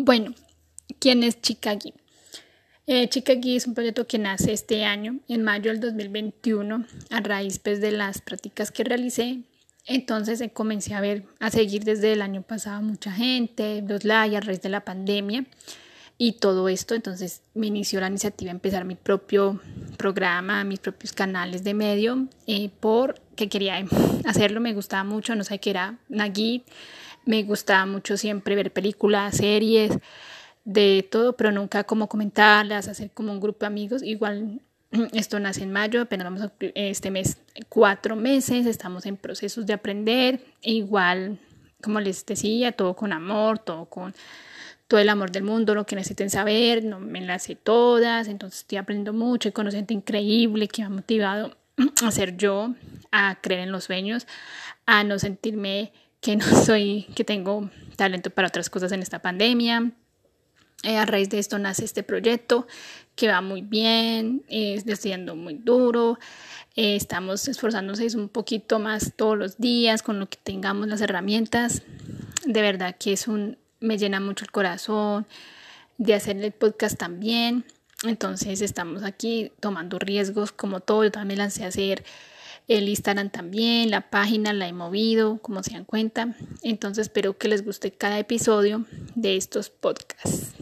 Bueno, ¿quién es Chicago? Eh, Chicago es un proyecto que nace este año, en mayo del 2021, a raíz pues, de las prácticas que realicé. Entonces eh, comencé a ver, a seguir desde el año pasado mucha gente, los likes a raíz de la pandemia y todo esto. Entonces me inició la iniciativa empezar mi propio programa, mis propios canales de medio, eh, porque quería hacerlo, me gustaba mucho, no sé qué era, Nagui me gustaba mucho siempre ver películas, series, de todo, pero nunca como comentarlas, hacer como un grupo de amigos. Igual esto nace en mayo, apenas vamos a este mes cuatro meses, estamos en procesos de aprender. Igual, como les decía, todo con amor, todo con todo el amor del mundo, lo que necesiten saber, no me las sé todas, entonces estoy aprendiendo mucho, y con increíble que me ha motivado a ser yo, a creer en los sueños, a no sentirme que no soy, que tengo talento para otras cosas en esta pandemia. Eh, a raíz de esto nace este proyecto que va muy bien, es estudiando muy duro, eh, estamos esforzándonos un poquito más todos los días con lo que tengamos las herramientas. De verdad que es un, me llena mucho el corazón de hacer el podcast también. Entonces estamos aquí tomando riesgos como todo. Yo también lancé a hacer el Instagram también, la página la he movido, como se dan cuenta. Entonces espero que les guste cada episodio de estos podcasts.